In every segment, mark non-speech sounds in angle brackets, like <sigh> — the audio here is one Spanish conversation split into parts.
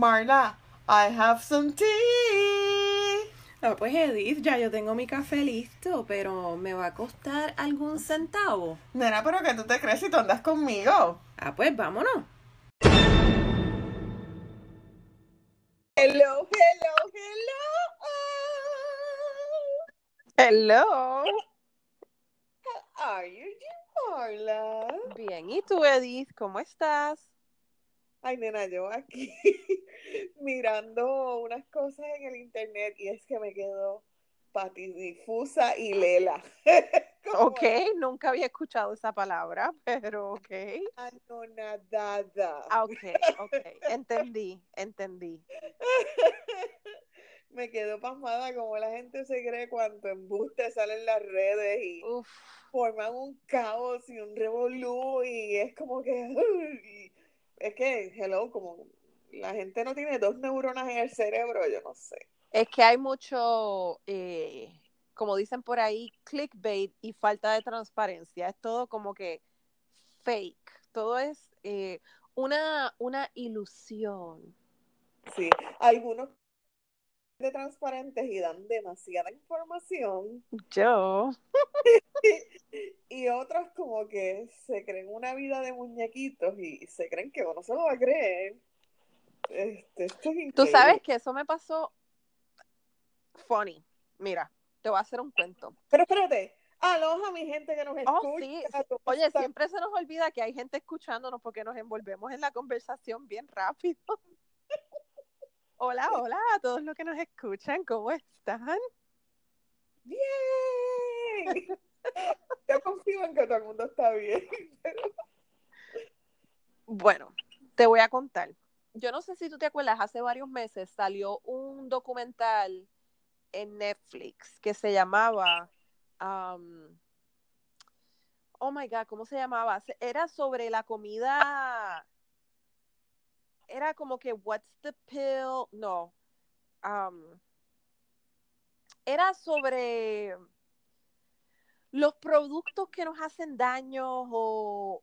Marla, I have some tea. Ah, pues Edith, ya yo tengo mi café listo, pero ¿me va a costar algún centavo? Nena, pero que tú te crees si tú andas conmigo. Ah, pues vámonos. Hello, hello, hello. Hello. How are you, Marla? Bien, ¿y tú, Edith? ¿Cómo estás? Ay, nena, yo aquí <laughs> mirando unas cosas en el internet y es que me quedo patidifusa y lela. <laughs> Ok, nunca había escuchado esa palabra, <laughs> pero ok. Anonadada. Ah, ok, ok. Entendí, entendí. Me quedo pasmada como la gente se cree cuando embuste salen las redes y Uf, forman un caos y un revolú y es como que es que hello como la gente no tiene dos neuronas en el cerebro yo no sé es que hay mucho, eh, como dicen por ahí, clickbait y falta de transparencia. Es todo como que fake. Todo es eh, una, una ilusión. sí algunos de transparentes y dan demasiada información Yo. <laughs> y otros como que se creen una vida de muñequitos y se creen que uno se lo va a creer este, esto es Tú sabes que eso me pasó funny. Mira, te voy a hacer un cuento. Pero espérate, aloha mi gente que nos escucha. Oh, sí. ¿cómo Oye, siempre se nos olvida que hay gente escuchándonos porque nos envolvemos en la conversación bien rápido. Hola, hola a todos los que nos escuchan, ¿cómo están? Bien. <laughs> Yo confío en que todo el mundo está bien. Bueno, te voy a contar. Yo no sé si tú te acuerdas, hace varios meses salió un documental en Netflix que se llamaba, um, oh my God, ¿cómo se llamaba? Era sobre la comida, era como que What's the pill? No, um, era sobre los productos que nos hacen daño o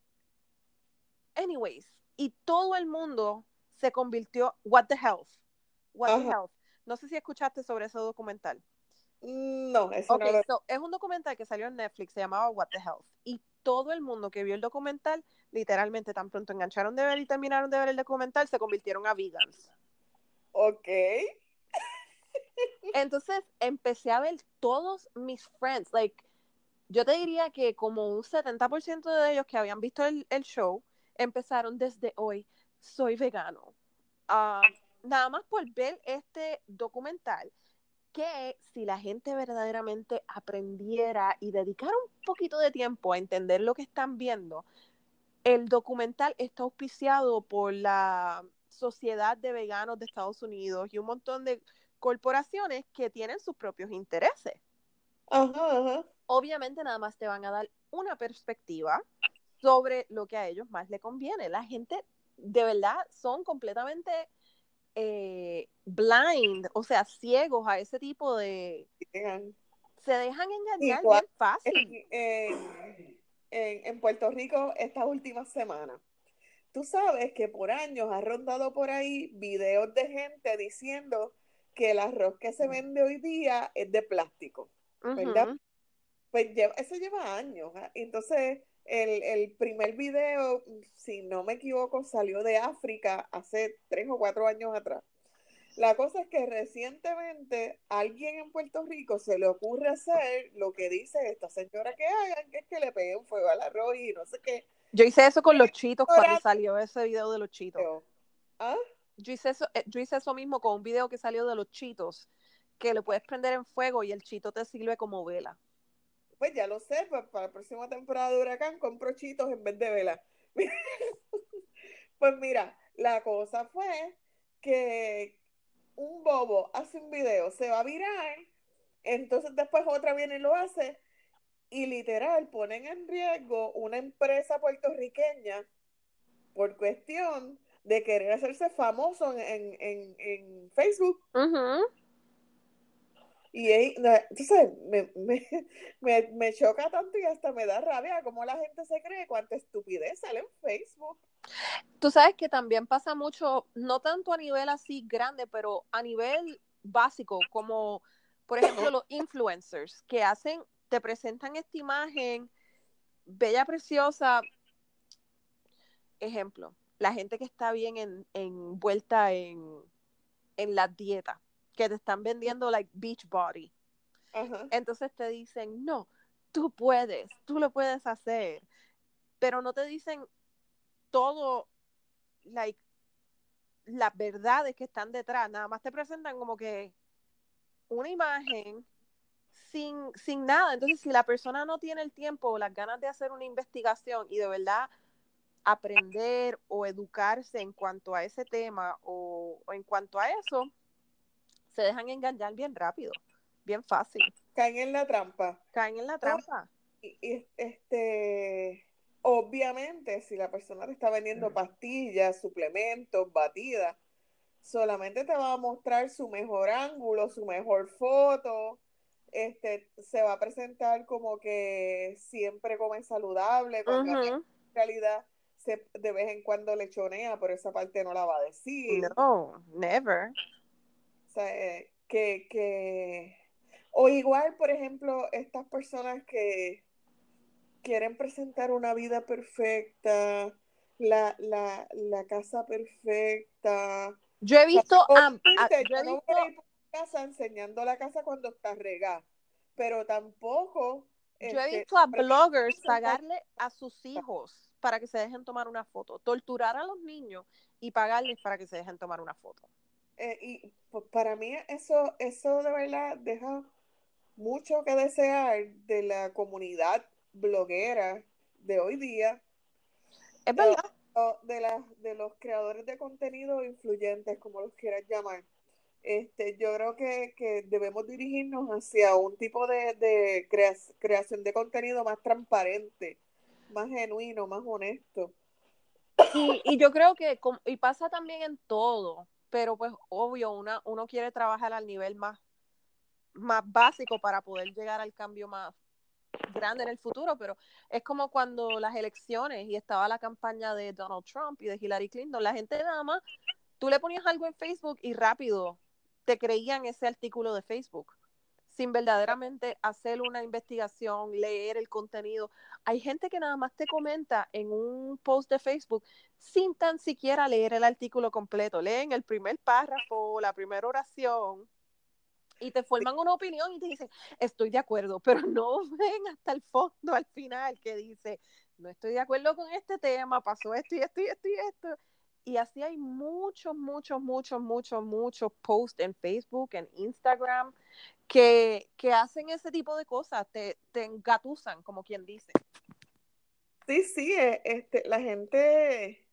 anyways, y todo el mundo se convirtió, what the health, what the health. No sé si escuchaste sobre ese documental. No, eso Ok, no lo... so, es un documental que salió en Netflix, se llamaba What the Health. Y todo el mundo que vio el documental, literalmente tan pronto engancharon de ver y terminaron de ver el documental, se convirtieron a vegans. Ok. <laughs> Entonces empecé a ver todos mis friends, like, yo te diría que como un 70% de ellos que habían visto el, el show empezaron desde hoy, soy vegano. Ah, nada más por ver este documental, que si la gente verdaderamente aprendiera y dedicara un poquito de tiempo a entender lo que están viendo, el documental está auspiciado por la Sociedad de Veganos de Estados Unidos y un montón de corporaciones que tienen sus propios intereses. Ajá, ajá. Obviamente nada más te van a dar una perspectiva sobre lo que a ellos más le conviene. La gente de verdad son completamente eh, blind, o sea, ciegos a ese tipo de... Se dejan engañar Igual. bien fácil. En, en- Puerto Rico estas últimas semanas. Tú sabes que por años ha rondado por ahí videos de gente diciendo que el arroz que se vende hoy día es de plástico. ¿verdad? Pues lleva- eso lleva años. ¿ah? Entonces, el, el primer video, si no me equivoco, salió de África hace tres o cuatro años atrás. La cosa es que recientemente alguien en Puerto Rico se le ocurre hacer lo que dice esta señora que hagan, que es que le peguen fuego al arroz y no sé qué. Yo hice eso con los chitos cuando salió ese video de los chitos. ¿ah? Yo hice eso, eh, yo hice eso mismo con un video que salió de los chitos, que le puedes prender en fuego y el chito te sirve como vela. Pues ya lo sé, pues para la próxima temporada de Huracán compro chitos en vez de vela. <laughs> Pues mira, la cosa fue que un bobo hace un video, se va a virar, entonces después otra viene y lo hace, y literal ponen en riesgo una empresa puertorriqueña por cuestión de querer hacerse famoso en, en, en, Facebook. Y entonces me, <laughs> me, me, choca tanto y hasta me da rabia cómo la gente se cree cuánta estupidez sale en Facebook. Tú sabes que también pasa mucho, no tanto a nivel así grande, pero a nivel básico, como por ejemplo los influencers que hacen, te presentan esta imagen bella, preciosa. Ejemplo, la gente que está bien en, envuelta en, en la dieta, que te están vendiendo like beach body. Entonces te dicen, no, tú puedes, tú lo puedes hacer, pero no te dicen todo, like, las verdades que están detrás, nada más te presentan como que una imagen sin, sin nada. Entonces, si la persona no tiene el tiempo o las ganas de hacer una investigación y de verdad aprender o educarse en cuanto a ese tema o, en cuanto a eso, se dejan engañar bien rápido, bien fácil. Caen en la trampa. Caen en la trampa. y, este, obviamente, si la persona te está vendiendo pastillas, suplementos, batidas, solamente te va a mostrar su mejor ángulo, su mejor foto, este, se va a presentar como que siempre come saludable, cuando en realidad se, de vez en cuando lechonea, pero esa parte no la va a decir. No, never. Sea, eh, que, que, o igual, por ejemplo, estas personas que quieren presentar una vida perfecta, la, la, la casa perfecta. Yo he visto, yo he visto casa enseñando la casa cuando está regada, pero tampoco... Yo he este, visto a bloggers pagarle a sus hijos para que se dejen tomar una foto, torturar a los niños y pagarles para que se dejen tomar una foto. Eh, y pues, para mí eso, eso de verdad deja mucho que desear de la comunidad bloguera de hoy día. Es verdad. De, de los creadores de contenido influyentes, como los quieras llamar. Este, yo creo que, debemos dirigirnos hacia un tipo de, creación de contenido más transparente, más genuino, más honesto. Y, yo creo que, y pasa también en todo, pero pues obvio, una, uno quiere trabajar al nivel más, más básico para poder llegar al cambio más grande en el futuro, pero es como cuando las elecciones y estaba la campaña de Donald Trump y de Hillary Clinton, la gente nada más, tú le ponías algo en Facebook y rápido te creían ese artículo de Facebook sin verdaderamente hacer una investigación, leer el contenido. Hay gente que nada más te comenta en un post de Facebook sin tan siquiera leer el artículo completo. Leen el primer párrafo, la primera oración y te forman una opinión y te dicen, estoy de acuerdo, pero <laughs> no ven hasta el fondo al final que dice, no estoy de acuerdo con este tema, pasó esto y esto y esto y esto. Y así hay muchos, muchos, muchos, muchos, muchos posts en Facebook, en Instagram, que, hacen ese tipo de cosas, te, te engatusan, como quien dice. Sí, sí, eh, este, la gente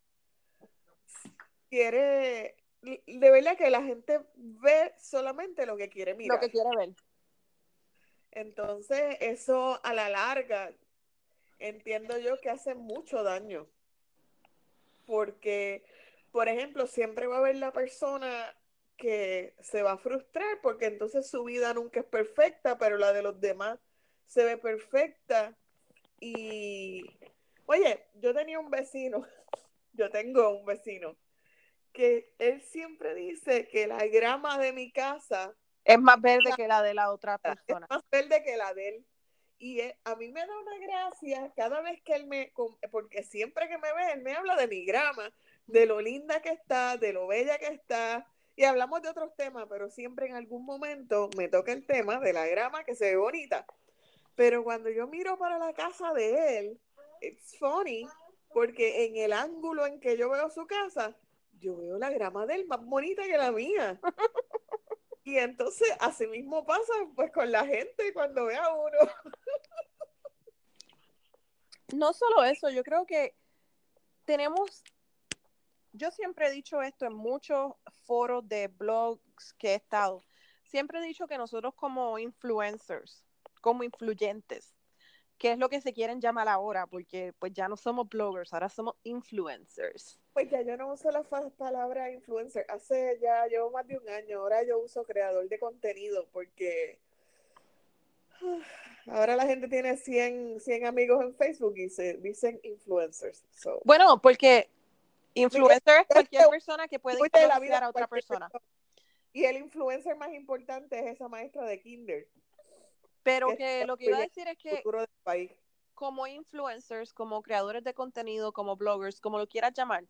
quiere, de verdad que la gente ve solamente lo que quiere mirar. Lo que quiere ver. Entonces, eso a la larga, entiendo yo que hace mucho daño. Porque por ejemplo, siempre va a haber la persona que se va a frustrar porque entonces su vida nunca es perfecta, pero la de los demás se ve perfecta. Y, oye, yo tenía un vecino, <laughs> yo tengo un vecino, que él siempre dice que la grama de mi casa es más verde que la de la otra persona. Es más verde que la de él. Y a mí me da una gracia cada vez que él me, porque siempre que me ve, él me habla de mi grama de lo linda que está, de lo bella que está, y hablamos de otros temas, pero siempre en algún momento me toca el tema de la grama que se ve bonita. Pero cuando yo miro para la casa de él, it's funny, porque en el ángulo en que yo veo su casa, yo veo la grama de él más bonita que la mía. <laughs> Y entonces, así mismo pasa pues con la gente cuando ve a uno. No solo eso, yo creo que tenemos yo siempre he dicho esto en muchos foros de blogs que he estado. Siempre he dicho que nosotros como influencers, como influyentes, que es lo que se quieren llamar ahora, porque pues ya no somos bloggers, ahora somos influencers. Pues ya yo no uso la palabra influencer, hace ya llevo más de un año, ahora yo uso creador de contenido, porque <sighs> Ahora la gente tiene 100, 100 amigos en Facebook y se dicen influencers. Bueno, porque influencer es cualquier persona que puede influenciar a otra persona. Y el influencer más importante es esa maestra de kinder. Pero que, lo que iba a decir es que como influencers, como creadores de contenido, como bloggers, como lo quieras llamar,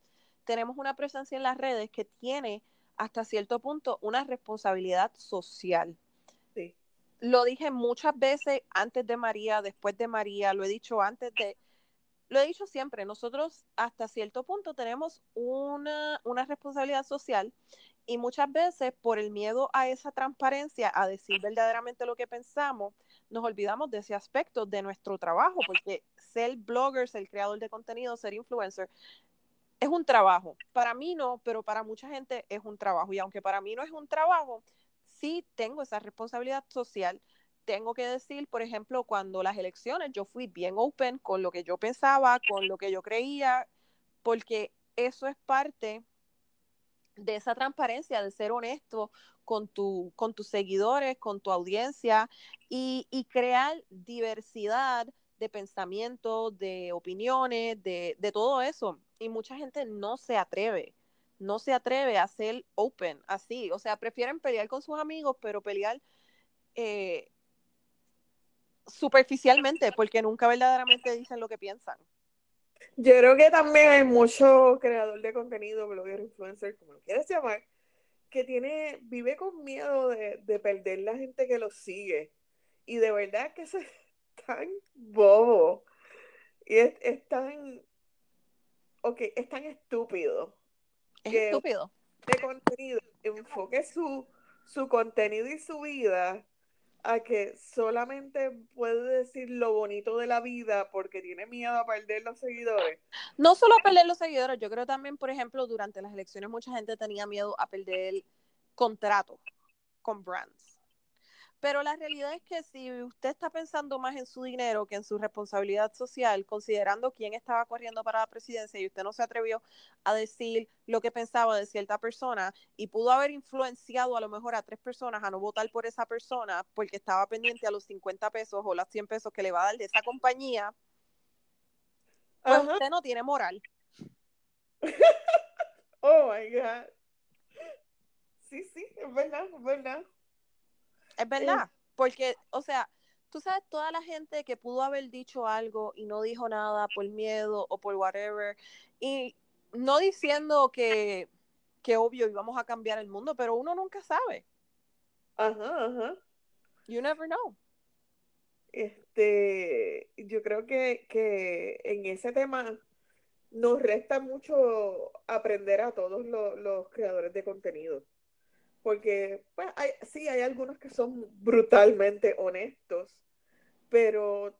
tenemos una presencia en las redes que tiene hasta cierto punto una responsabilidad social. Sí. Lo dije muchas veces antes de María, después de María, lo he dicho antes de, lo he dicho siempre, nosotros hasta cierto punto tenemos una, una responsabilidad social y muchas veces por el miedo a esa transparencia, a decir verdaderamente lo que pensamos, nos olvidamos de ese aspecto de nuestro trabajo, porque ser blogger, ser creador de contenido, ser influencer, es un trabajo. Para mí no, pero para mucha gente es un trabajo. Y aunque para mí no es un trabajo, sí tengo esa responsabilidad social. Tengo que decir, por ejemplo, cuando las elecciones yo fui bien open con lo que yo pensaba, con lo que yo creía, porque eso es parte de esa transparencia, de ser honesto con, tu, con tus seguidores, con tu audiencia y, crear diversidad de pensamiento, de opiniones, de, todo eso. Y mucha gente no se atreve, no se atreve a ser open así. O sea, prefieren pelear con sus amigos, pero pelear eh, superficialmente, porque nunca verdaderamente dicen lo que piensan. Yo creo que también hay mucho creador de contenido, blogger, influencer, como lo quieras llamar, que tiene, vive con miedo de, perder la gente que lo sigue. Y de verdad que eso <laughs> es tan bobo. Y es, tan. Ok, es tan estúpido. Es estúpido. De contenido, enfoque su, su contenido y su vida a que solamente puede decir lo bonito de la vida porque tiene miedo a perder los seguidores. No solo a perder los seguidores, yo creo también, por ejemplo, durante las elecciones mucha gente tenía miedo a perder el contrato con brands. Pero la realidad es que si usted está pensando más en su dinero que en su responsabilidad social, considerando quién estaba corriendo para la presidencia y usted no se atrevió a decir lo que pensaba de cierta persona y pudo haber influenciado a lo mejor a tres personas a no votar por esa persona porque estaba pendiente a los 50 pesos o los 100 pesos que le va a dar de esa compañía, pues usted no tiene moral. <laughs> oh my God. Sí, sí, es verdad, es verdad. Es verdad, porque, o sea, tú sabes, toda la gente que pudo haber dicho algo y no dijo nada por miedo o por whatever, y no diciendo que, que obvio íbamos a cambiar el mundo, pero uno nunca sabe. Ajá, ajá. You never know. Este, yo creo que, que en ese tema nos resta mucho aprender a todos los, los creadores de contenido porque pues, hay, sí, hay algunos que son brutalmente honestos, pero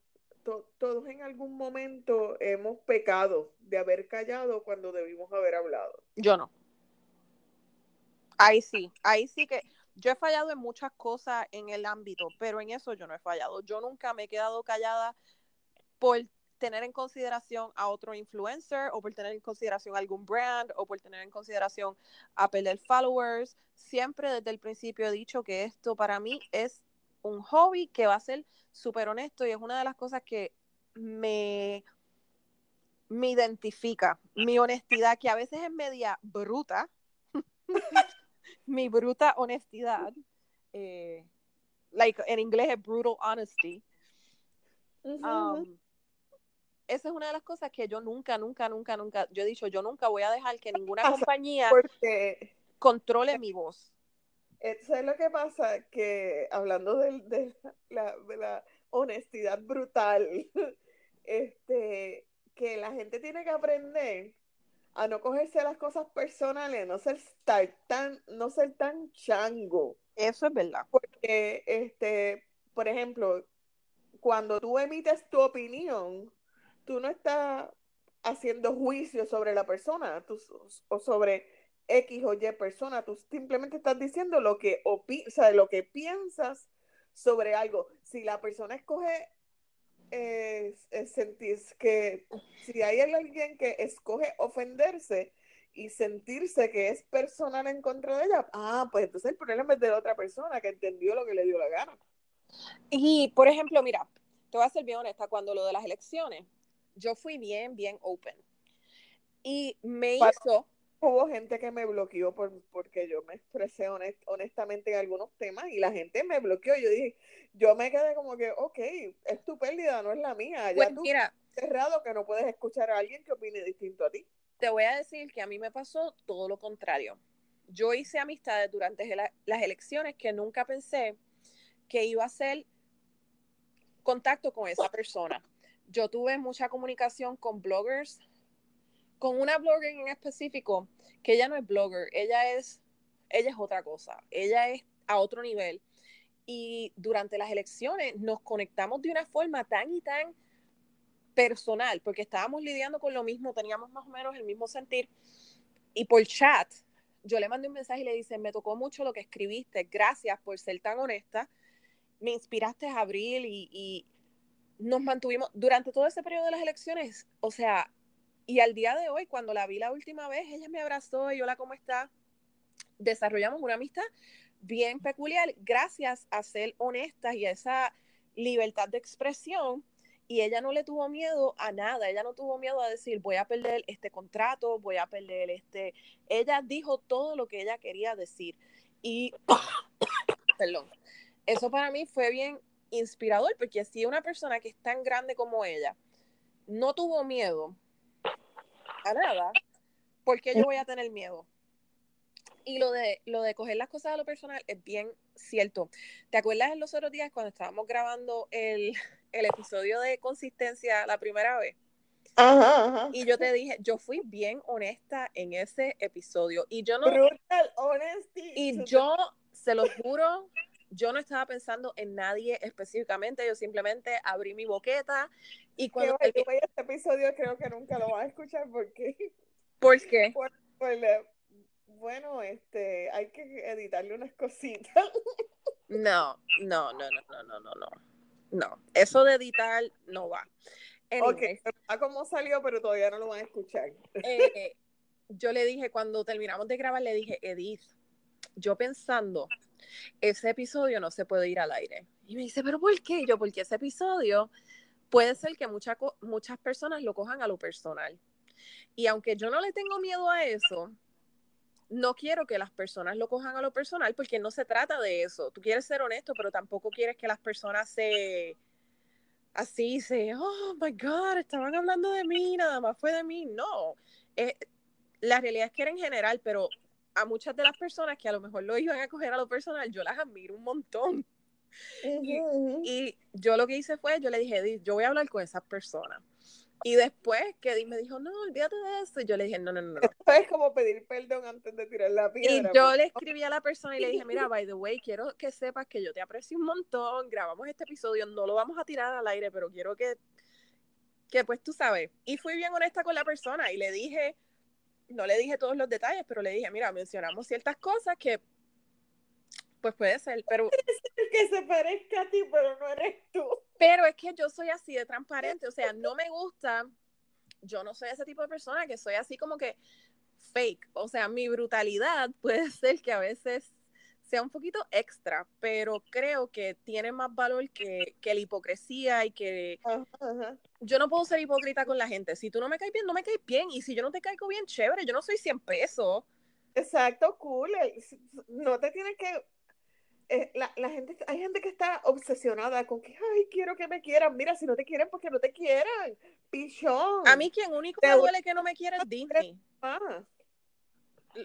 todos en algún momento hemos pecado de haber callado cuando debimos haber hablado. Yo no. Ahí sí, ahí sí que yo he fallado en muchas cosas en el ámbito, pero en eso yo no he fallado. Yo nunca me he quedado callada por tener en consideración a otro influencer o por tener en consideración algún brand o por tener en consideración a perder followers. Siempre desde el principio he dicho que esto para mí es un hobby que va a ser súper honesto y es una de las cosas que me, me identifica. Mi honestidad, que a veces es media bruta, <laughs> mi bruta honestidad, eh, like en inglés es brutal honesty esa es una de las cosas que yo nunca, nunca, nunca, nunca, yo he dicho, yo nunca voy a dejar que <laughs> ninguna compañía controle mi voz. Eso es lo que pasa, que hablando de, la, honestidad brutal, <laughs> este, que la gente tiene que aprender a no cogerse las cosas personales, no ser tan, no ser tan chango. Eso es verdad. Porque, este, por ejemplo, cuando tú emites tu opinión, tú no estás haciendo juicio sobre la persona o sobre X o Y persona, tú simplemente estás diciendo lo que, o sea, lo que piensas sobre algo. Si la persona escoge eh, sentir que si hay alguien que escoge ofenderse y sentirse que es personal en contra de ella, ah, pues entonces el problema es de la otra persona que entendió lo que le dio la gana. Y, por ejemplo, mira, te voy a ser bien honesta, cuando lo de las elecciones, yo fui bien, bien open. Y me hizo... Hubo gente que me bloqueó por, porque yo me expresé honestamente en algunos temas y la gente me bloqueó. Yo dije, yo me quedé como que, ok, es tu pérdida, no es la mía. Ya pues tú mira, cerrado que no puedes escuchar a alguien que opine distinto a ti. Te voy a decir que a mí me pasó todo lo contrario. Yo hice amistades durante las elecciones que nunca pensé que iba a ser contacto con esa persona. Yo tuve mucha comunicación con bloggers, con una blogger en específico, que ella no es blogger, ella es, ella es otra cosa, ella es a otro nivel. Y durante las elecciones nos conectamos de una forma tan y tan personal, porque estábamos lidiando con lo mismo, teníamos más o menos el mismo sentir. Y por chat, yo le mandé un mensaje y le dice, me tocó mucho lo que escribiste, gracias por ser tan honesta, me inspiraste a abril y, nos mantuvimos durante todo ese periodo de las elecciones, o sea, y al día de hoy, cuando la vi la última vez, ella me abrazó y hola, ¿cómo está? Desarrollamos una amistad bien peculiar gracias a ser honestas y a esa libertad de expresión y ella no le tuvo miedo a nada, ella no tuvo miedo a decir voy a perder este contrato, voy a perder este, ella dijo todo lo que ella quería decir y, <coughs> perdón, eso para mí fue bien inspirador, porque si una persona que es tan grande como ella no tuvo miedo a nada, ¿por qué yo voy a tener miedo? Y lo de, lo de coger las cosas a lo personal es bien cierto. ¿Te acuerdas en los otros días cuando estábamos grabando el, el episodio de consistencia la primera vez? Ajá, ajá. Y yo te dije, yo fui bien honesta en ese episodio. Y yo no. Brutal honesty. Y yo, se lo juro, yo no estaba pensando en nadie específicamente, yo simplemente abrí mi boqueta y cuando... este episodio creo que nunca lo vas a escuchar porque... <laughs> ¿Por qué? <laughs> bueno, este, hay que editarle unas cositas. No, no, no, no, no, no, no, no. No, eso de editar no va. ok, a cómo salió, pero todavía no lo van a escuchar. Eh, yo le dije, cuando terminamos de grabar, le dije, Edith, yo pensando, ese episodio no se puede ir al aire. Y me dice, pero ¿por qué? Yo, porque ese episodio puede ser que muchas muchas personas lo cojan a lo personal. Y aunque yo no le tengo miedo a eso, no quiero que las personas lo cojan a lo personal porque no se trata de eso. Tú quieres ser honesto, pero tampoco quieres que las personas se así se, oh my God, estaban hablando de mí, nada más fue de mí. No, eh, la realidad es que era en general, pero a muchas de las personas que a lo mejor lo iban a coger a lo personal, yo las admiro un montón. y, yo lo que hice fue, yo le dije, yo voy a hablar con esas personas. Y después que me dijo, no, olvídate de eso. Y yo le dije, no, no, no. Esto <laughs> es como pedir perdón antes de tirar la piedra. Y yo le escribí a la persona y le dije, mira, <laughs> by the way, quiero que sepas que yo te aprecio un montón. Grabamos este episodio, no lo vamos a tirar al aire, pero quiero que, que pues tú sabes. Y fui bien honesta con la persona y le dije, no le dije todos los detalles, pero le dije, mira, mencionamos ciertas cosas que pues puede ser, pero... que se parezca a ti, pero no eres tú. Pero es que yo soy así de transparente, o sea, no me gusta, yo no soy ese tipo de persona que soy así como que fake, o sea, mi brutalidad puede ser que a veces sea un poquito extra, pero creo que tiene más valor que, la hipocresía y que yo no puedo ser hipócrita con la gente. Si tú no me caes bien, no me caes bien. Y si yo no te caigo bien, chévere, yo no soy 100 pesos. Exacto, cool. No te tienes que... Eh, la, gente, hay gente que está obsesionada con que, ay, quiero que me quieran. Mira, si no te quieren, porque no te quieran. Pichón. A mí quien único me duele que no me quiere es Disney. Ah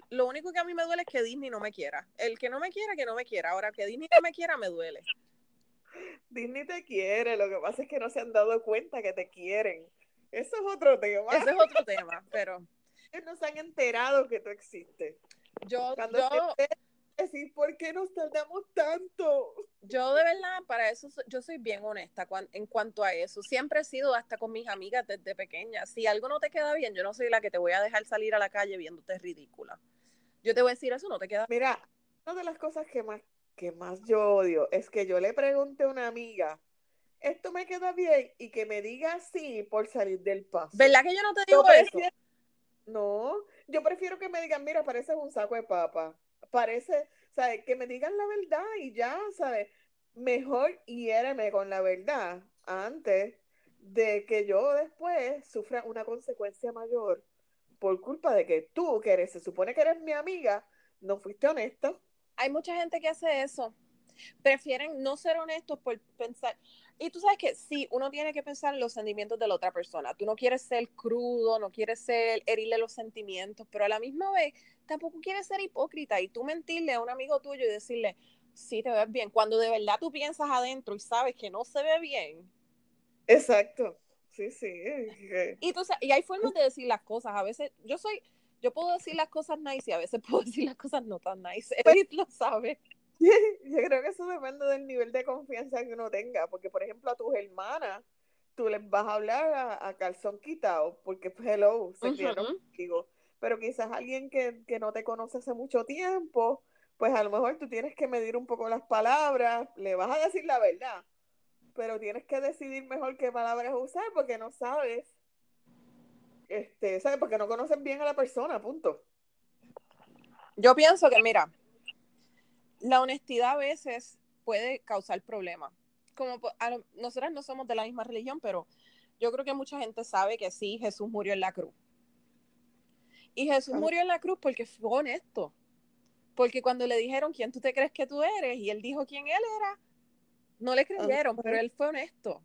lo único que a mí me duele es que Disney no me quiera. El que no me quiera, que no me quiera. Ahora, que Disney no me quiera, me duele. Disney te quiere, lo que pasa es que no se han dado cuenta que te quieren. Eso es otro tema. Es otro tema, pero... Ellos <laughs> no se han enterado que tú existes. Yo, Cuando yo, decir por qué nos tardamos tanto. Yo de verdad, para eso, yo soy bien honesta en cuanto a eso. Siempre he sido hasta con mis amigas desde pequeña. Si algo no te queda bien, yo no soy la que te voy a dejar salir a la calle viéndote ridícula. Yo te voy a decir eso, no te queda Mira, una de las cosas que más, que más yo odio es que yo le pregunte a una amiga, esto me queda bien, y que me diga sí por salir del paso. ¿Verdad que yo no te digo eso? No, yo prefiero que me digan, mira, pareces un saco de papa parece, ¿sabes? Que me digan la verdad y ya, ¿sabes? mejor hiéreme con la verdad antes de que yo después sufra una consecuencia mayor por culpa de que tú, que eres, se supone que eres mi amiga, no fuiste honesto. Hay mucha gente que hace eso. Prefieren no ser honestos por pensar. Y tú sabes que sí, uno tiene que pensar en los sentimientos de la otra persona. Tú no quieres ser crudo, no quieres ser herirle los sentimientos, pero a la misma vez tampoco quieres ser hipócrita y tú mentirle a un amigo tuyo y decirle, sí, te ves bien, cuando de verdad tú piensas adentro y sabes que no se ve bien. Exacto. Sí, sí. Y, tú, y hay formas de decir las cosas. A veces yo soy, yo puedo decir las cosas nice y a veces <laughs> puedo decir las cosas no tan nice. Pues <laughs> Edith lo sabe. <laughs> Yo creo que eso depende del nivel de confianza que uno tenga, porque por ejemplo a tus hermanas, tú les vas a hablar a, calzón quitado, porque pues, hello, se uh contigo. Pero quizás alguien que, que no te conoce hace mucho tiempo, pues a lo mejor tú tienes que medir un poco las palabras, le vas a decir la verdad, pero tienes que decidir mejor qué palabras usar porque no sabes, este, ¿sabes? Porque no conoces bien a la persona, punto. Yo pienso que, mira, la honestidad a veces puede causar problemas. Como nosotras no somos de la misma religión, pero yo creo que mucha gente sabe que sí, Jesús murió en la cruz. Y Jesús murió en la cruz porque fue honesto. Porque cuando le dijeron quién tú te crees que tú eres y él dijo quién él era, no le creyeron, pero él fue honesto.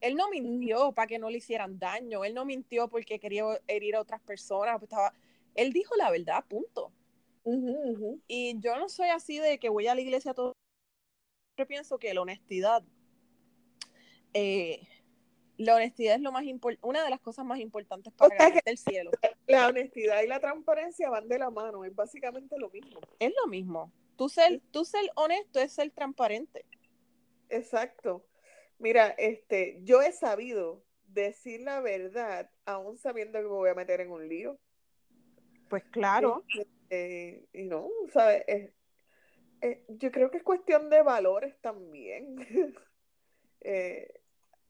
Él no mintió para que no le hicieran daño, él no mintió porque quería herir a otras personas, pues estaba, él dijo la verdad, punto. Y yo no soy así de que voy a la iglesia todo. Yo pienso que la honestidad, eh, la honestidad es lo más una de las cosas más importantes para el cielo. La honestidad y la transparencia van de la mano, es básicamente lo mismo. Es lo mismo. Tú ser, tú ser honesto es ser transparente. Exacto. Mira, este, yo he sabido decir la verdad aún sabiendo que me voy a meter en un lío. Pues claro. Este, eh, y no, ¿sabes? Eh, yo creo que es cuestión de valores también. <laughs> Eh,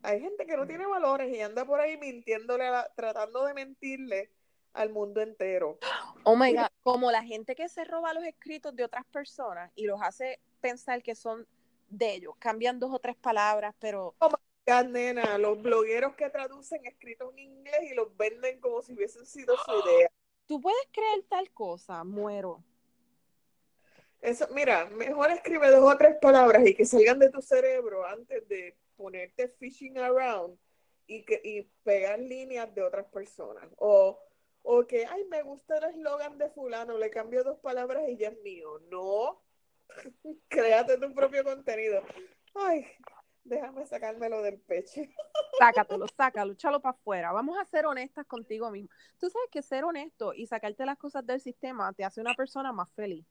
hay gente que no tiene valores y anda por ahí mintiéndole, tratando de mentirle al mundo entero. <gasps> Oh my God, como la gente que se roba los escritos de otras personas y los hace pensar que son de ellos, cambian dos o tres palabras, pero... Oh my God, nena, los blogueros que traducen escritos en inglés y los venden como si hubiesen sido su <gasps> idea. ¿Tú puedes creer tal cosa? Muero. Eso, mira, mejor escribe dos o tres palabras y que salgan de tu cerebro antes de ponerte fishing around y, que, y pegar líneas de otras personas. O, o que, ay, me gusta el eslogan de fulano, le cambio dos palabras y ya es mío. No, <laughs> créate tu propio contenido. Ay, Déjame sacármelo del pecho. <laughs> Sácatelo, sácalo, échalo para afuera. Vamos a ser honestas contigo mismo. Tú sabes que ser honesto y sacarte las cosas del sistema te hace una persona más feliz.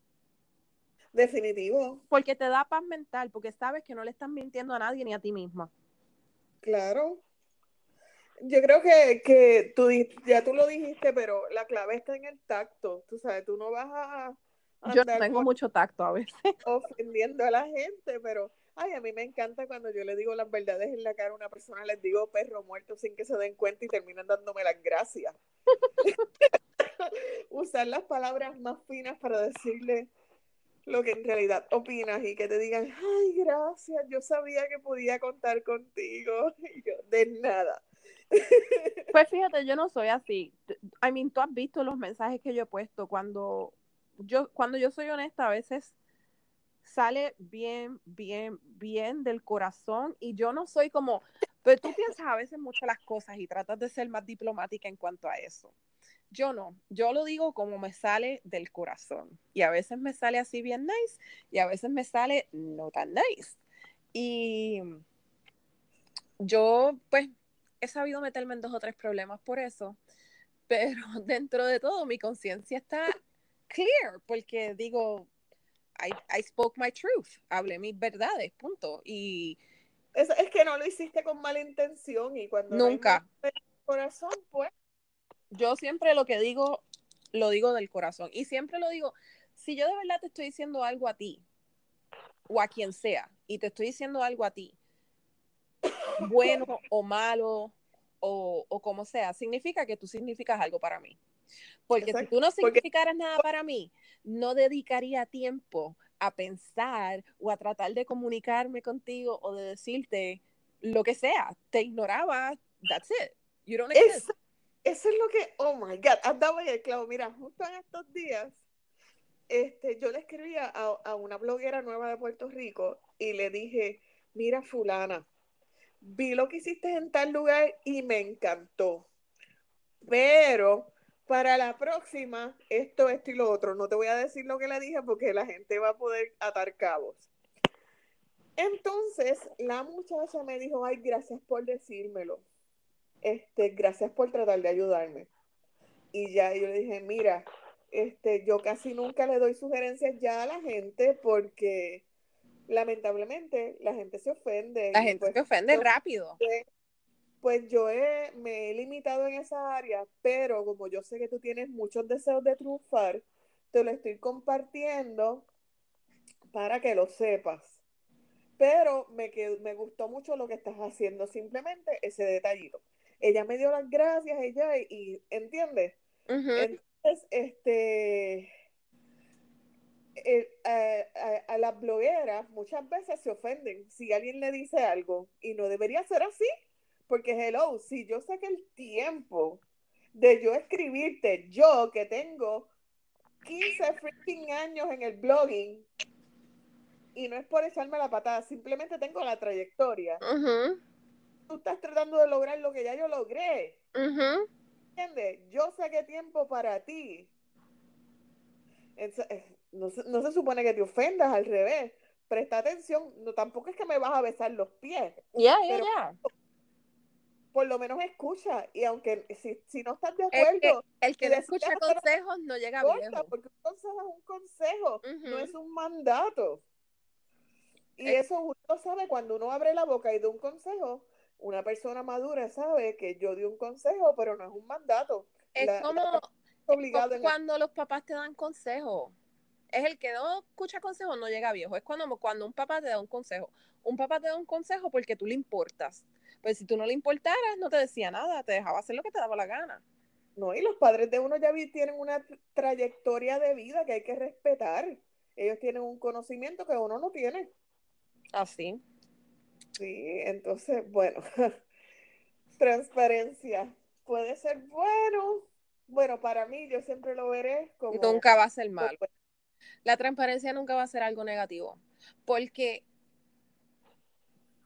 Definitivo. Porque te da paz mental, porque sabes que no le estás mintiendo a nadie ni a ti misma. Claro. Yo creo que, que tú ya tú lo dijiste, pero la clave está en el tacto. Tú sabes, tú no vas a. Yo tengo mucho tacto a veces. Ofendiendo a la gente, pero Ay, a mí me encanta cuando yo le digo las verdades en la cara a una persona, les digo perro muerto sin que se den cuenta y terminan dándome las gracias. <laughs> Usar las palabras más finas para decirle lo que en realidad opinas y que te digan, ay, gracias, yo sabía que podía contar contigo. <laughs> Y yo, de nada. <laughs> Pues fíjate, yo no soy así. I mean, tú has visto los mensajes que yo he puesto cuando yo, cuando yo soy honesta, a veces sale bien, bien, bien del corazón y yo no soy como, pero tú piensas a veces mucho las cosas y tratas de ser más diplomática en cuanto a eso. Yo no, yo lo digo como me sale del corazón y a veces me sale así bien nice y a veces me sale no tan nice. Y yo pues he sabido meterme en dos o tres problemas por eso, pero <laughs> dentro de todo mi conciencia está clear porque digo, I, spoke my truth, hablé mis verdades, punto. Y es, es que no lo hiciste con mala intención y cuando nunca corazón, pues yo siempre lo que digo lo digo del corazón y siempre lo digo, si yo de verdad te estoy diciendo algo a ti o a quien sea y te estoy diciendo algo a ti, bueno o malo o, o como sea, significa que tú significas algo para mí. Porque si tú no significaras nada para mí, no dedicaría tiempo a pensar o a tratar de comunicarme contigo o de decirte lo que sea. Te ignoraba, that's it. You don't exist. Eso, es lo que, oh my God, andaba en el clavo. Mira, justo en estos días, este, yo le escribía a, a una bloguera nueva de Puerto Rico y le dije, mira fulana, vi lo que hiciste en tal lugar y me encantó. Pero para la próxima, esto, esto y lo otro. No te voy a decir lo que le dije porque la gente va a poder atar cabos. Entonces, la muchacha me dijo, ay, gracias por decírmelo. Este, gracias por tratar de ayudarme. Y ya yo le dije, mira, este, yo casi nunca le doy sugerencias ya a la gente porque lamentablemente la gente se ofende. La gente pues, se ofende rápido pues yo me he limitado en esa área, pero como yo sé que tú tienes muchos deseos de triunfar, te lo estoy compartiendo para que lo sepas. Pero me, me gustó mucho lo que estás haciendo, simplemente ese detallito. Ella me dio las gracias, ella, y, ¿entiendes? Entonces, este, a, a, las blogueras muchas veces se ofenden si alguien le dice algo y no debería ser así. Porque, hello, si yo saqué el tiempo de yo escribirte, yo que tengo 15 freaking años en el blogging, y no es por echarme la patada, simplemente tengo la trayectoria. Tú estás tratando de lograr lo que ya yo logré. ¿Entiendes? Yo saqué tiempo para ti. Eh, no, no, se supone que te ofendas, al revés. Presta atención, no, tampoco es que me vas a besar los pies. Ya, ya, ya por lo menos escucha. Y aunque si, no estás de acuerdo. El que, no escucha consejos no llega a viejo. Porque un consejo es un consejo, no es un mandato. Y eh. eso uno sabe cuando uno abre la boca y da un consejo. Una persona madura sabe que yo di un consejo, pero no es un mandato. Es como, obligado cuando los papás te dan consejos. Es el que no escucha consejos no llega viejo. Es cuando, cuando un papá te da un consejo. Un papá te da un consejo porque tú le importas pues si tú no le importaras, no te decía nada, te dejaba hacer lo que te daba la gana. No, y los padres de uno ya tienen una trayectoria de vida que hay que respetar. Ellos tienen un conocimiento que uno no tiene. Así. Sí, entonces, bueno, <laughs> transparencia puede ser bueno. Bueno, para mí yo siempre lo veré como... Nunca va a ser malo. La transparencia nunca va a ser algo negativo, porque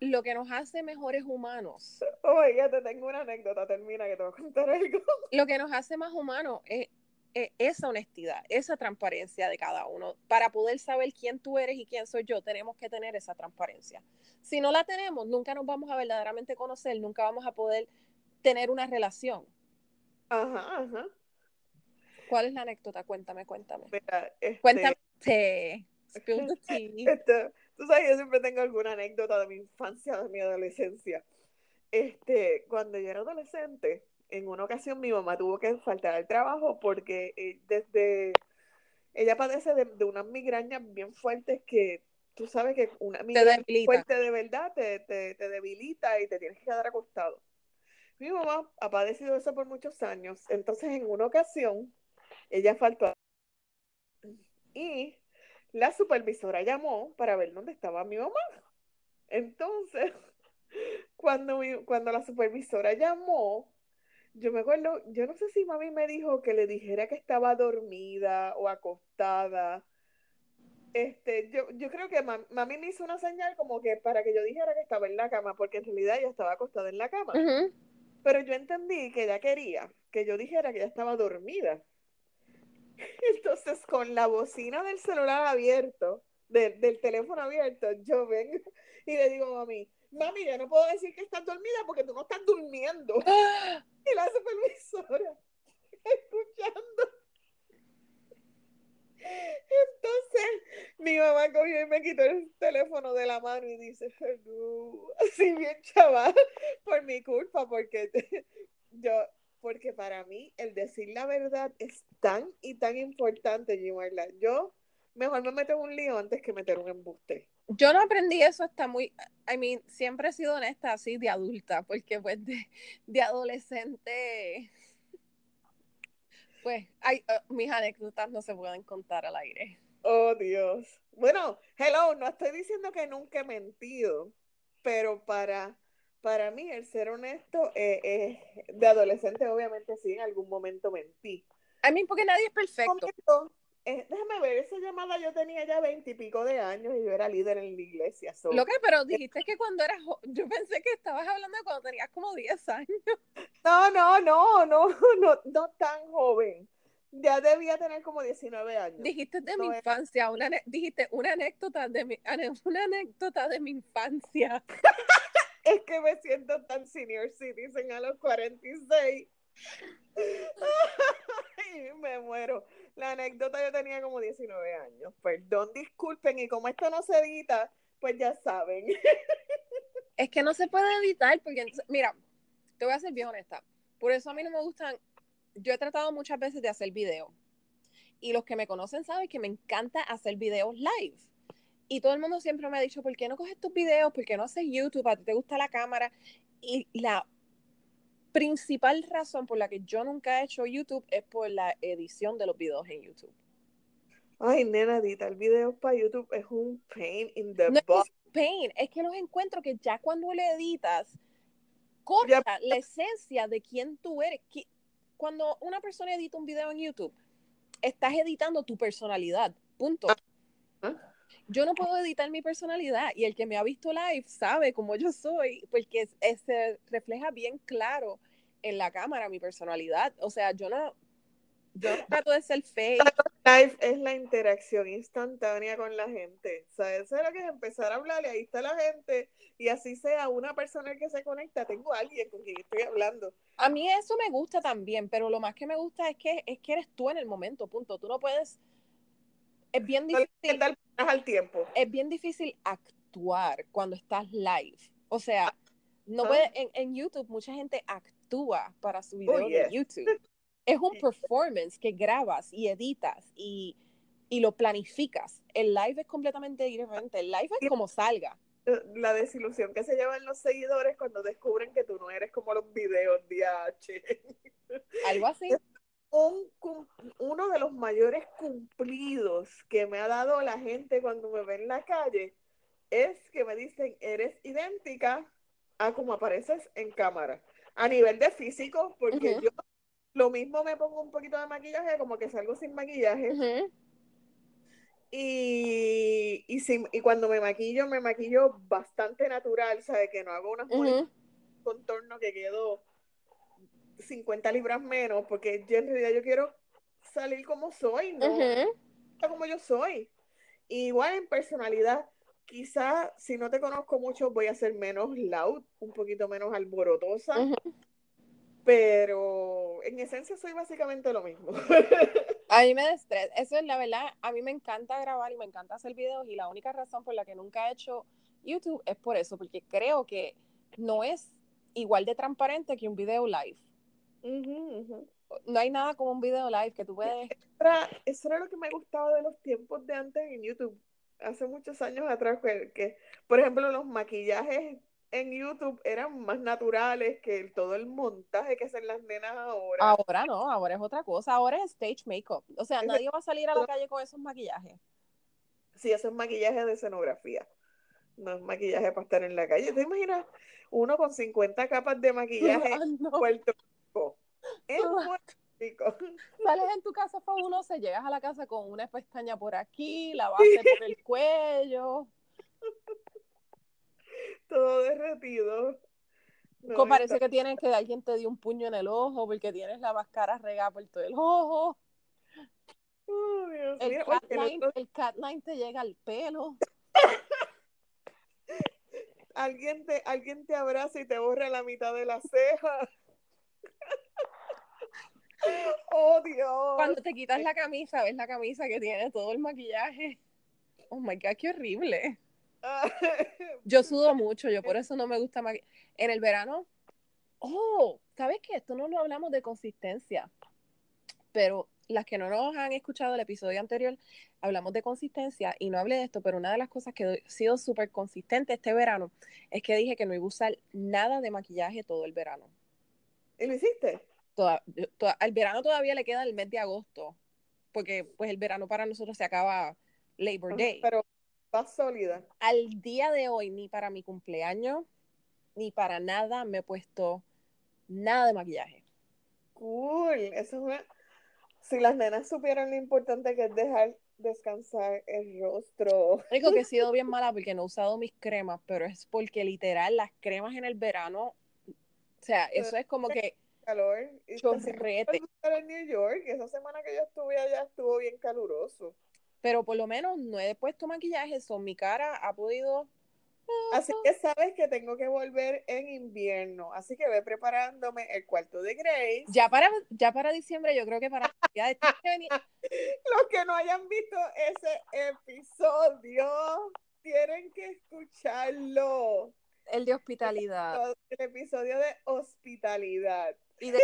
lo que nos hace mejores humanos. Oiga, te tengo una anécdota, termina que te voy a contar algo. <laughs> Lo que nos hace más humanos es, esa honestidad, esa transparencia de cada uno. Para poder saber quién tú eres y quién soy yo, tenemos que tener esa transparencia. Si no la tenemos, nunca nos vamos a verdaderamente conocer, nunca vamos a poder tener una relación. Ajá, ajá. ¿Cuál es la anécdota? Cuéntame, cuéntame. Este cuéntame. Spill the <laughs> Tú sabes, yo siempre tengo alguna anécdota de mi infancia, de mi adolescencia. Este, cuando yo era adolescente, en una ocasión mi mamá tuvo que faltar al trabajo porque eh, desde ella padece de, unas migrañas bien fuertes que tú sabes que una migraña fuerte de verdad te, te, te, debilita y te tienes que quedar acostado. Mi mamá ha padecido eso por muchos años, entonces en una ocasión ella faltó y la supervisora llamó para ver dónde estaba mi mamá. Entonces, <laughs> cuando, cuando la supervisora llamó, yo me acuerdo, yo no sé si mami me dijo que le dijera que estaba dormida o acostada. Este, yo, yo creo que mami, me hizo una señal como que para que yo dijera que estaba en la cama, porque en realidad ella estaba acostada en la cama. Pero yo entendí que ella quería que yo dijera que ella estaba dormida. <laughs> Entonces, con la bocina del celular abierto, del, teléfono abierto, yo vengo y le digo a mami, mami, ya no puedo decir que estás dormida porque tú no estás durmiendo. <gasps> Y la supervisora, <laughs> escuchando. Entonces, mi mamá cogió y me quitó el teléfono de la mano y dice, <laughs> así bien chaval, por mi culpa, porque yo, porque para mí el decir la verdad es tan y tan importante, Gimarla. Yo mejor me meto en un lío antes que meter un embuste. Yo no aprendí eso hasta muy, I mean, siempre he sido honesta así de adulta, porque pues de, de adolescente, pues, hay, uh, mis anécdotas no se pueden contar al aire. Oh, Dios. Bueno, hello, no estoy diciendo que nunca he mentido, pero para, para mí el ser honesto eh, eh, de adolescente obviamente sí, en algún momento mentí. I mean, porque nadie es perfecto. Eh, déjame ver, esa llamada yo tenía ya veintipico de años y yo era líder en la iglesia. Lo que, pero dijiste que cuando eras, yo pensé que estabas hablando de cuando tenías como 10 años. No, no, no, no, <laughs> no, no tan joven. Ya debía tener como 19 años. Dijiste de mi infancia, una, dijiste una anécdota de mi, una anécdota de mi infancia. <laughs> es que me siento tan senior citizen a los 46. <laughs> me muero. La anécdota yo tenía como 19 años. Perdón, disculpen, y como esto no se edita, pues ya saben. <laughs> es que no se puede editar, porque, mira, te voy a ser bien honesta. Por eso a mí no me gustan. Yo he tratado muchas veces de hacer video. Y los que me conocen saben que me encanta hacer videos live. Y todo el mundo siempre me ha dicho, ¿por qué no coges tus videos? ¿Por qué no haces YouTube? ¿A ti te gusta la cámara? Y la principal razón por la que yo nunca he hecho YouTube es por la edición de los videos en YouTube. Ay, nenadita, el video para YouTube es un pain in the butt. Es pain, es que los encuentro que ya cuando le editas, corta la esencia de quién tú eres. Cuando una persona edita un video en YouTube, estás editando tu personalidad, punto. Ah. Yo no puedo editar mi personalidad y el que me ha visto live sabe cómo yo soy, porque se refleja bien claro en la cámara mi personalidad. O sea, yo no, yo trato de ser fake. Live es la interacción instantánea con la gente. ¿Sabes? Eso es lo que es empezar a hablar y ahí está la gente. Y así sea una persona que se conecta, tengo a alguien con quien estoy hablando. A mí eso me gusta también, pero lo más que me gusta es que, es que eres tú en el momento, punto. Tú no puedes es bien difícil. al tiempo. Es bien difícil actuar cuando estás live. O sea, no ah. puede, en, YouTube mucha gente actúa para su video oh, de YouTube. <laughs> Es un performance que grabas y editas y, y lo planificas. El live es completamente diferente. El live es como salga. La desilusión que se llevan los seguidores cuando descubren que tú no eres como los videos de H. Algo así <laughs> uno de los mayores cumplidos que me ha dado la gente cuando me ve en la calle es que me dicen, eres idéntica a como apareces en cámara. A nivel de físico, porque yo lo mismo me pongo un poquito de maquillaje, como que salgo sin maquillaje. Y, y, cuando me maquillo, me maquillo bastante natural, ¿sabes? Que no hago unas uh contorno que quedo 50 libras menos, porque yo en realidad yo quiero salir como soy, no como yo soy. igual en personalidad, quizá si no te conozco mucho voy a ser menos loud, un poquito menos alborotosa, pero en esencia soy básicamente lo mismo. <laughs> A mí me destresa, eso es la verdad, a mí me encanta grabar y me encanta hacer videos y la única razón por la que nunca he hecho YouTube es por eso, porque creo que no es igual de transparente que un video live. No hay nada como un video live que tú puedes. Eso era, lo que me gustaba de los tiempos de antes en YouTube, hace muchos años atrás, que, por ejemplo, los maquillajes en YouTube eran más naturales que todo el montaje que hacen las nenas ahora. Ahora no, ahora es otra cosa, ahora es stage makeup. O sea, nadie va a salir a la calle con esos maquillajes. Sí, eso es maquillaje de escenografía. No es maquillaje para estar en la calle. ¿Te imaginas uno con 50 capas de maquillaje <laughs> no. Puerto es <laughs> Sales en tu casa fabulosa, llegas a la casa con una pestaña por aquí, la base por el cuello. Todo derretido. parece que tienes que alguien te dio un puño en el ojo porque tienes la máscara regada por todo el ojo. Oh, el, catline, te llega al pelo. <laughs> alguien te, alguien te abraza y te borra la mitad de la ceja. Oh, Dios. Cuando te quitas la camisa, ves la camisa que tiene todo el maquillaje. Oh my God, qué horrible. <laughs> Yo sudo mucho, yo por eso no me gusta maquillar. En el verano, oh, ¿sabes qué? Esto no lo hablamos de consistencia, pero las que no nos han escuchado el episodio anterior, hablamos de consistencia y no hablé de esto, pero una de las cosas que he sido súper consistente este verano es que dije que no iba a usar nada de maquillaje todo el verano. ¿Y lo hiciste? Toda, al verano todavía le queda el mes de agosto, porque pues el verano para nosotros se acaba Labor Day. Pero está sólida. Al día de hoy, ni para mi cumpleaños, ni para nada me he puesto nada de maquillaje. Cool, eso es una si las nenas supieran lo importante que es dejar descansar el rostro. Digo que he sido <laughs> bien mala porque no he usado mis cremas, pero es porque literal las cremas en el verano, sea, eso es como que calor. Y chorrete. en New York, esa semana que yo estuve allá estuvo bien caluroso. Pero por lo menos no he puesto maquillaje, son mi cara ha podido Así que sabes que tengo que volver en invierno. Así que ve preparándome el cuarto de Grace. Ya para, ya para diciembre, yo creo que para <laughs> Los que no hayan visto ese episodio tienen que escucharlo. El de hospitalidad. El episodio de hospitalidad. Y de,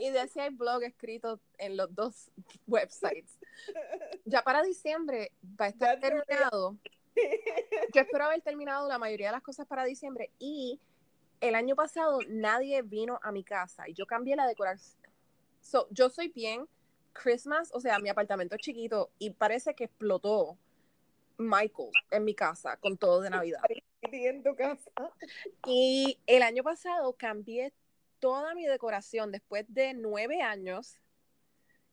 y de hay <laughs> blog escrito en los dos websites. <laughs> Ya para diciembre va a estar terminado. <laughs> Yo espero haber terminado la mayoría de las cosas para diciembre y el año pasado nadie vino a mi casa y yo cambié la decoración. yo soy bien Christmas, o sea, mi apartamento es chiquito y parece que explotó Michael en mi casa con todo de Navidad. En tu casa. Y el año pasado cambié toda mi decoración después de nueve años.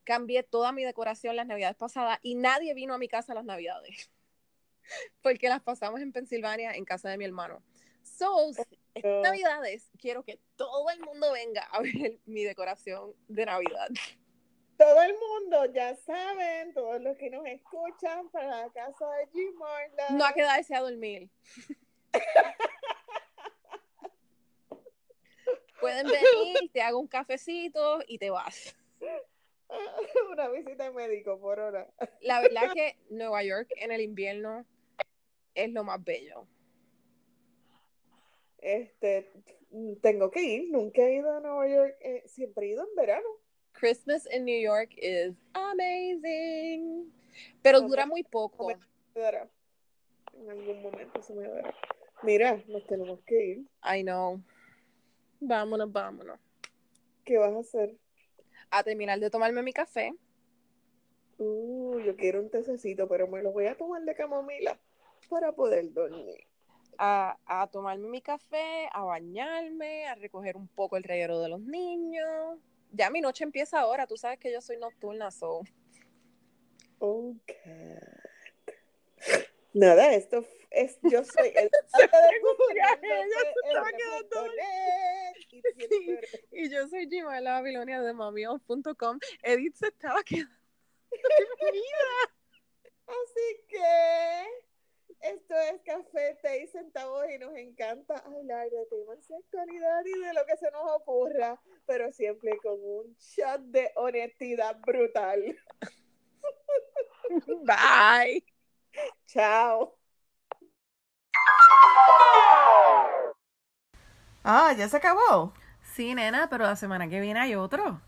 Cambié toda mi decoración las navidades pasadas y nadie vino a mi casa las navidades <laughs> porque las pasamos en Pensilvania en casa de mi hermano. So, estas navidades quiero que todo el mundo venga a ver mi decoración de Navidad. Todo el mundo, ya saben, todos los que nos escuchan para la casa de Jim No a quedarse a dormir. Pueden venir, <laughs> te hago un cafecito y te vas. <laughs> Una visita de médico por hora. La verdad que Nueva York en el invierno es lo más bello. Este, tengo que ir, nunca he ido a Nueva York, eh, siempre he ido en verano. Christmas in New York is amazing, pero dura muy poco. En algún momento se me dará. Mira, nos tenemos que ir. I know. Vámonos, vámonos. ¿Qué vas a hacer? A terminar de tomarme mi café. Uh, yo quiero un tececito, pero me lo voy a tomar de camomila para poder dormir. A, a, tomarme mi café, a bañarme, a recoger un poco el reguero de los niños. Ya mi noche empieza ahora, tú sabes que yo soy nocturna, so. Ok. Nada, esto es, yo soy el <laughs> y, yo soy Jimala Babilonia de mamios.com. Edith se estaba quedando <laughs> Así que esto es Café, Té y Centavos y nos encanta hablar de temas de actualidad y de lo que se nos ocurra, pero siempre con un shot de honestidad brutal. <laughs> Bye. Chao. Ah, ya se acabó. Sí, nena, pero la semana que viene hay otro.